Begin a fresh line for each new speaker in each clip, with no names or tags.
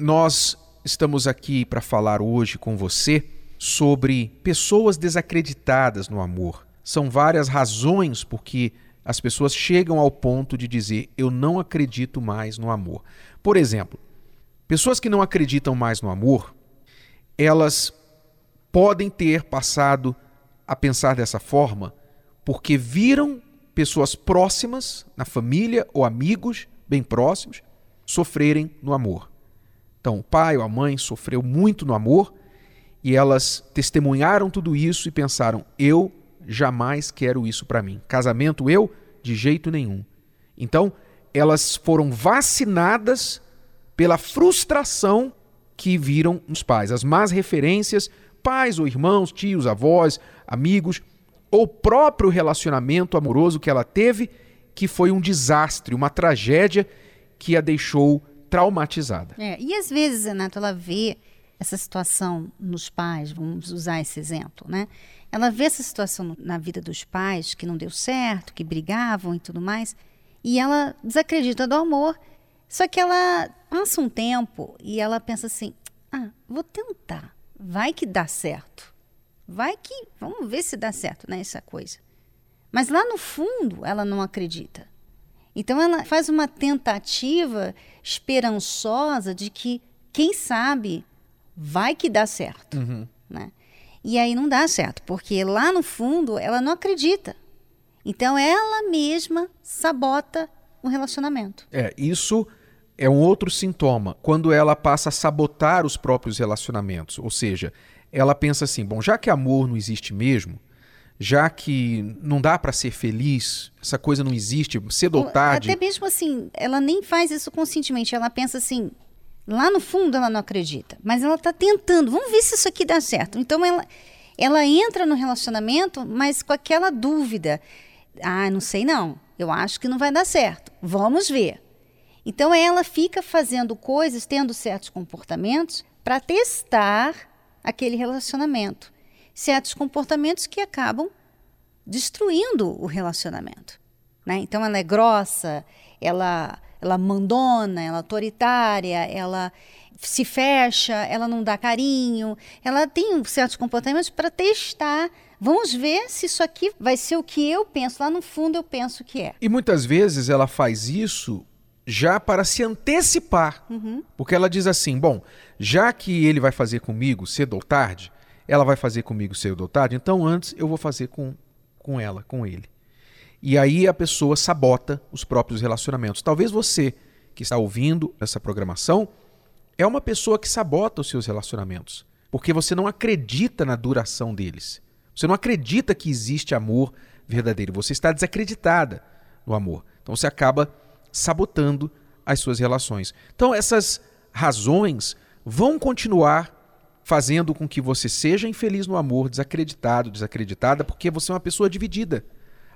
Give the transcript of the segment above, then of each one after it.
Nós estamos aqui para falar hoje com você sobre pessoas desacreditadas no amor. São várias razões por que as pessoas chegam ao ponto de dizer eu não acredito mais no amor. Por exemplo, pessoas que não acreditam mais no amor, elas podem ter passado a pensar dessa forma porque viram pessoas próximas, na família ou amigos bem próximos, sofrerem no amor. Então, o pai ou a mãe sofreu muito no amor e elas testemunharam tudo isso e pensaram: eu jamais quero isso para mim. Casamento eu de jeito nenhum. Então, elas foram vacinadas pela frustração que viram nos pais, as más referências, pais ou irmãos, tios, avós, amigos, ou próprio relacionamento amoroso que ela teve, que foi um desastre, uma tragédia que a deixou traumatizada.
É, e às vezes, Renato, ela vê essa situação nos pais, vamos usar esse exemplo, né? Ela vê essa situação na vida dos pais que não deu certo, que brigavam e tudo mais, e ela desacredita do amor. Só que ela passa um tempo e ela pensa assim: ah, vou tentar, vai que dá certo. Vai que, vamos ver se dá certo, né, essa coisa. Mas lá no fundo, ela não acredita. Então ela faz uma tentativa esperançosa de que, quem sabe, vai que dá certo. Uhum. Né? E aí não dá certo, porque lá no fundo ela não acredita. Então ela mesma sabota o relacionamento.
É, isso é um outro sintoma, quando ela passa a sabotar os próprios relacionamentos. Ou seja, ela pensa assim: bom, já que amor não existe mesmo, já que não dá para ser feliz, essa coisa não existe, cedo ou tarde.
Até mesmo assim, ela nem faz isso conscientemente, ela pensa assim, lá no fundo ela não acredita, mas ela está tentando, vamos ver se isso aqui dá certo. Então ela, ela entra no relacionamento, mas com aquela dúvida, ah, não sei não, eu acho que não vai dar certo, vamos ver. Então ela fica fazendo coisas, tendo certos comportamentos para testar aquele relacionamento certos comportamentos que acabam destruindo o relacionamento. Né? Então ela é grossa, ela, ela mandona, ela é autoritária, ela se fecha, ela não dá carinho, ela tem certos comportamentos para testar. Vamos ver se isso aqui vai ser o que eu penso. Lá no fundo eu penso que é.
E muitas vezes ela faz isso já para se antecipar. Uhum. Porque ela diz assim: bom, já que ele vai fazer comigo cedo ou tarde, ela vai fazer comigo ou tarde, então antes eu vou fazer com, com ela, com ele. E aí a pessoa sabota os próprios relacionamentos. Talvez você que está ouvindo essa programação é uma pessoa que sabota os seus relacionamentos, porque você não acredita na duração deles. Você não acredita que existe amor verdadeiro. Você está desacreditada no amor. Então você acaba sabotando as suas relações. Então essas razões vão continuar fazendo com que você seja infeliz no amor, desacreditado, desacreditada, porque você é uma pessoa dividida.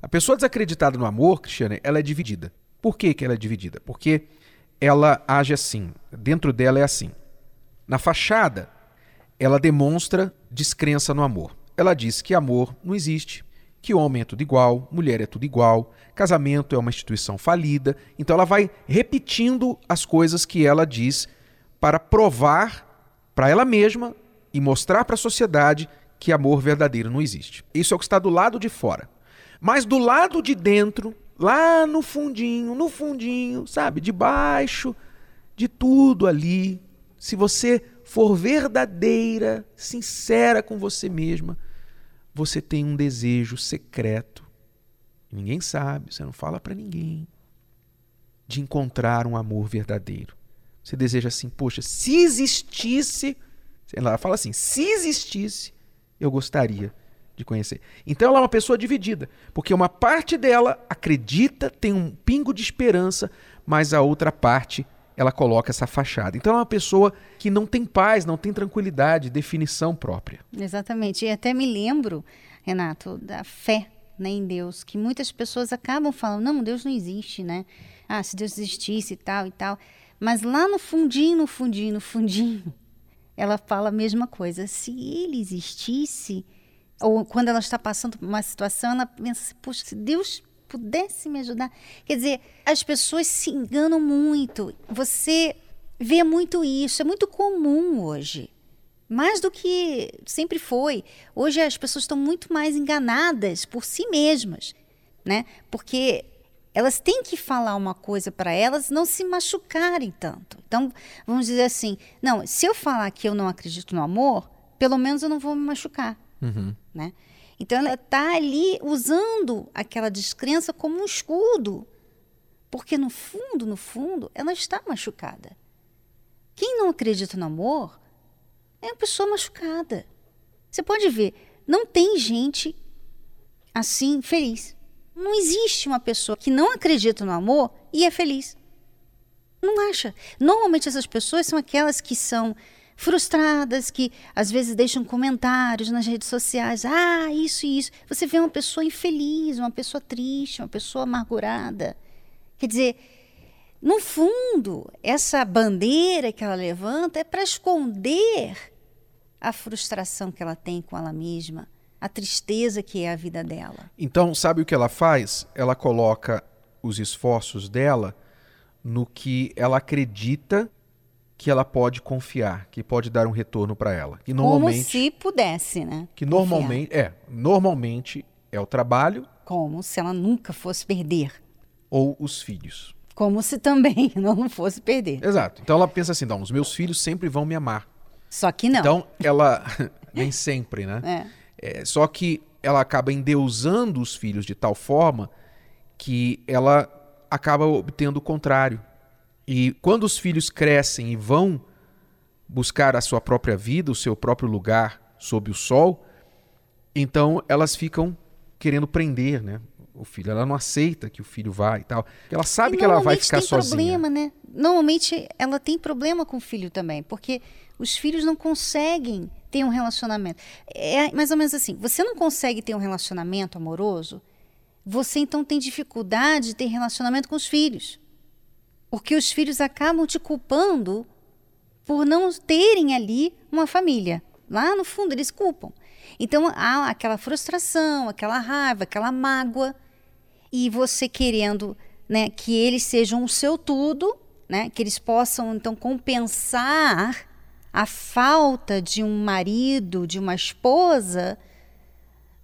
A pessoa desacreditada no amor, Cristiane, ela é dividida. Por que, que ela é dividida? Porque ela age assim, dentro dela é assim. Na fachada, ela demonstra descrença no amor. Ela diz que amor não existe, que homem é tudo igual, mulher é tudo igual, casamento é uma instituição falida. Então ela vai repetindo as coisas que ela diz para provar para ela mesma e mostrar para a sociedade que amor verdadeiro não existe. Isso é o que está do lado de fora. Mas do lado de dentro, lá no fundinho, no fundinho, sabe, debaixo de tudo ali, se você for verdadeira, sincera com você mesma, você tem um desejo secreto. Ninguém sabe, você não fala para ninguém de encontrar um amor verdadeiro. Você deseja assim, poxa, se existisse ela fala assim: se existisse, eu gostaria de conhecer. Então ela é uma pessoa dividida, porque uma parte dela acredita, tem um pingo de esperança, mas a outra parte ela coloca essa fachada. Então é uma pessoa que não tem paz, não tem tranquilidade, definição própria.
Exatamente. E até me lembro, Renato, da fé né, em Deus, que muitas pessoas acabam falando: não, Deus não existe, né? Ah, se Deus existisse e tal e tal. Mas lá no fundinho, no fundinho, no fundinho, ela fala a mesma coisa. Se ele existisse, ou quando ela está passando por uma situação, ela pensa assim, poxa, se Deus pudesse me ajudar. Quer dizer, as pessoas se enganam muito. Você vê muito isso, é muito comum hoje. Mais do que sempre foi. Hoje as pessoas estão muito mais enganadas por si mesmas, né? Porque elas têm que falar uma coisa para elas não se machucarem tanto. Então, vamos dizer assim: não, se eu falar que eu não acredito no amor, pelo menos eu não vou me machucar.
Uhum.
Né? Então, ela está ali usando aquela descrença como um escudo. Porque no fundo, no fundo, ela está machucada. Quem não acredita no amor é uma pessoa machucada. Você pode ver, não tem gente assim feliz. Não existe uma pessoa que não acredita no amor e é feliz. Não acha. Normalmente essas pessoas são aquelas que são frustradas, que às vezes deixam comentários nas redes sociais. Ah, isso e isso. Você vê uma pessoa infeliz, uma pessoa triste, uma pessoa amargurada. Quer dizer, no fundo, essa bandeira que ela levanta é para esconder a frustração que ela tem com ela mesma, a tristeza que é a vida dela.
Então, sabe o que ela faz? Ela coloca os esforços dela no que ela acredita que ela pode confiar, que pode dar um retorno para ela.
E normalmente como se pudesse, né?
Que normalmente confiar. é, normalmente é o trabalho,
como se ela nunca fosse perder,
ou os filhos.
Como se também não fosse perder.
Exato. Então ela pensa assim, não, os meus filhos sempre vão me amar.
Só que não.
Então ela nem sempre, né?
É.
É, só que ela acaba endeusando os filhos de tal forma que ela acaba obtendo o contrário. E quando os filhos crescem e vão buscar a sua própria vida, o seu próprio lugar sob o sol, então elas ficam querendo prender, né? O filho, ela não aceita que o filho vá e tal. Ela sabe que ela vai ficar
tem
sozinha.
Problema, né? Normalmente ela tem problema com o filho também, porque os filhos não conseguem ter um relacionamento. É mais ou menos assim: você não consegue ter um relacionamento amoroso, você então tem dificuldade de ter relacionamento com os filhos. Porque os filhos acabam te culpando por não terem ali uma família. Lá no fundo, eles culpam. Então há aquela frustração, aquela raiva, aquela mágoa. E você querendo né, que eles sejam o seu tudo, né, que eles possam então compensar a falta de um marido, de uma esposa,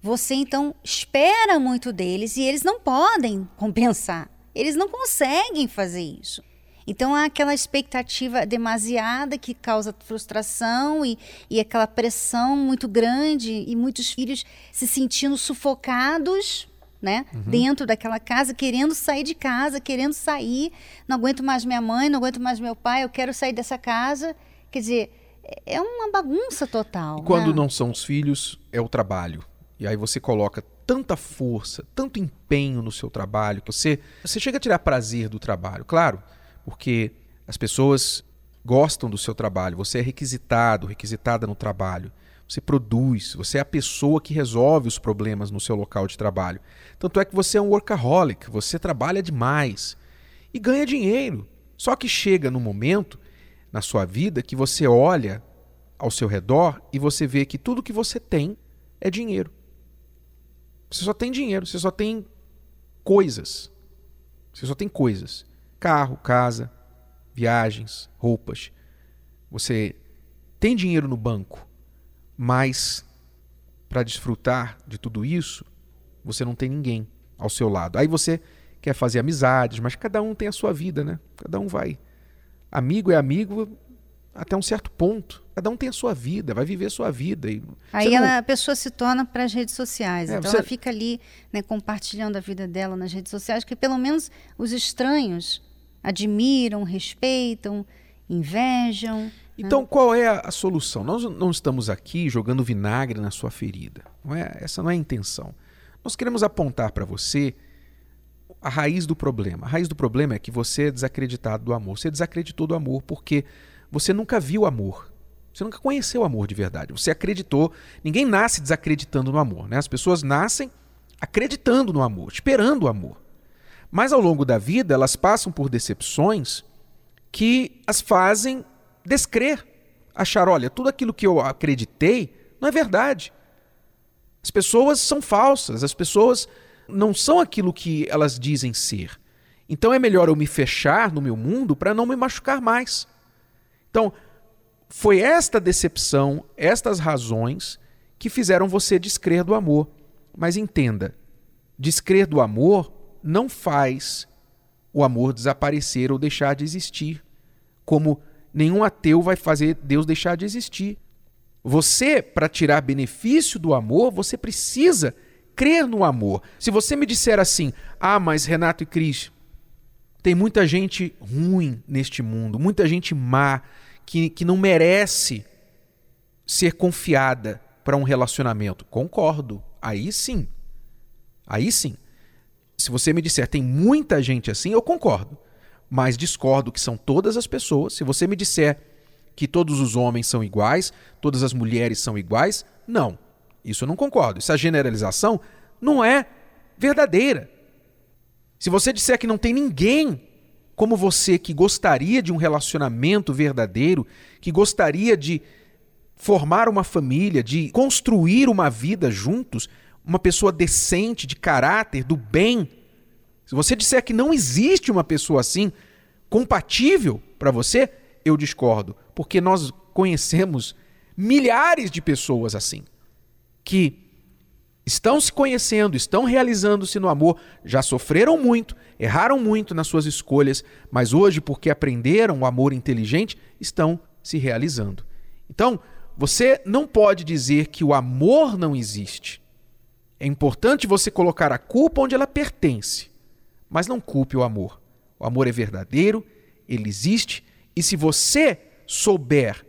você então espera muito deles e eles não podem compensar. Eles não conseguem fazer isso. Então há aquela expectativa demasiada que causa frustração e, e aquela pressão muito grande e muitos filhos se sentindo sufocados né? Uhum. Dentro daquela casa, querendo sair de casa, querendo sair. Não aguento mais minha mãe, não aguento mais meu pai, eu quero sair dessa casa. Quer dizer, é uma bagunça total.
E quando
né?
não são os filhos, é o trabalho. E aí você coloca tanta força, tanto empenho no seu trabalho, que você, você chega a tirar prazer do trabalho, claro, porque as pessoas gostam do seu trabalho, você é requisitado, requisitada no trabalho, você produz, você é a pessoa que resolve os problemas no seu local de trabalho. Tanto é que você é um workaholic, você trabalha demais e ganha dinheiro. Só que chega no momento na sua vida que você olha ao seu redor e você vê que tudo que você tem é dinheiro. Você só tem dinheiro, você só tem coisas. Você só tem coisas: carro, casa, viagens, roupas. Você tem dinheiro no banco, mas para desfrutar de tudo isso, você não tem ninguém ao seu lado. Aí você quer fazer amizades, mas cada um tem a sua vida, né? Cada um vai amigo é amigo até um certo ponto. Cada um tem a sua vida, vai viver a sua vida. E
Aí ela, a pessoa se torna para as redes sociais. É, então você... ela fica ali né, compartilhando a vida dela nas redes sociais, que pelo menos os estranhos admiram, respeitam, invejam. Né?
Então, né? qual é a, a, solução? Nós não estamos aqui jogando vinagre na sua ferida. Não é, essa não é a intenção. Nós queremos apontar para você a raiz do problema. A raiz do problema é que você é desacreditado do amor. Você desacreditou do amor porque você nunca viu amor. Você nunca conheceu o amor de verdade. Você acreditou. Ninguém nasce desacreditando no amor. Né? As pessoas nascem acreditando no amor, esperando o amor. Mas ao longo da vida, elas passam por decepções que as fazem descrer. Achar, olha, tudo aquilo que eu acreditei não é verdade. As pessoas são falsas, as pessoas não são aquilo que elas dizem ser. Então é melhor eu me fechar no meu mundo para não me machucar mais. Então, foi esta decepção, estas razões que fizeram você descrer do amor. Mas entenda, descrer do amor não faz o amor desaparecer ou deixar de existir, como nenhum ateu vai fazer Deus deixar de existir. Você, para tirar benefício do amor, você precisa crer no amor. Se você me disser assim, ah, mas Renato e Cris, tem muita gente ruim neste mundo, muita gente má, que, que não merece ser confiada para um relacionamento. Concordo. Aí sim. Aí sim. Se você me disser tem muita gente assim, eu concordo. Mas discordo que são todas as pessoas. Se você me disser que todos os homens são iguais, todas as mulheres são iguais, não. Isso eu não concordo. Essa generalização não é verdadeira. Se você disser que não tem ninguém como você que gostaria de um relacionamento verdadeiro, que gostaria de formar uma família, de construir uma vida juntos, uma pessoa decente, de caráter, do bem. Se você disser que não existe uma pessoa assim, compatível para você, eu discordo, porque nós conhecemos milhares de pessoas assim, que estão se conhecendo, estão realizando-se no amor, já sofreram muito, erraram muito nas suas escolhas, mas hoje, porque aprenderam o amor inteligente, estão se realizando. Então, você não pode dizer que o amor não existe. É importante você colocar a culpa onde ela pertence, mas não culpe o amor. O amor é verdadeiro, ele existe, e se você souber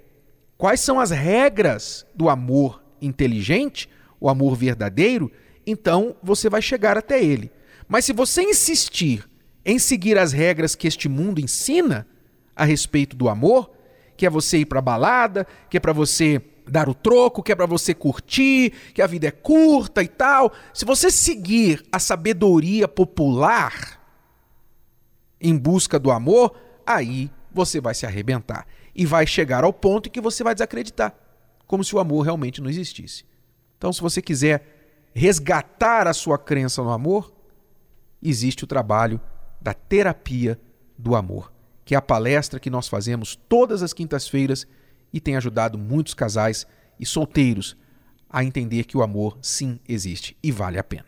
quais são as regras do amor inteligente, o amor verdadeiro, então você vai chegar até ele. Mas se você insistir em seguir as regras que este mundo ensina a respeito do amor, que é você ir para balada, que é para você dar o troco, que é para você curtir, que a vida é curta e tal. Se você seguir a sabedoria popular em busca do amor, aí você vai se arrebentar e vai chegar ao ponto em que você vai desacreditar, como se o amor realmente não existisse. Então, se você quiser resgatar a sua crença no amor, existe o trabalho da terapia do amor, que é a palestra que nós fazemos todas as quintas-feiras e tem ajudado muitos casais e solteiros a entender que o amor sim existe e vale a pena.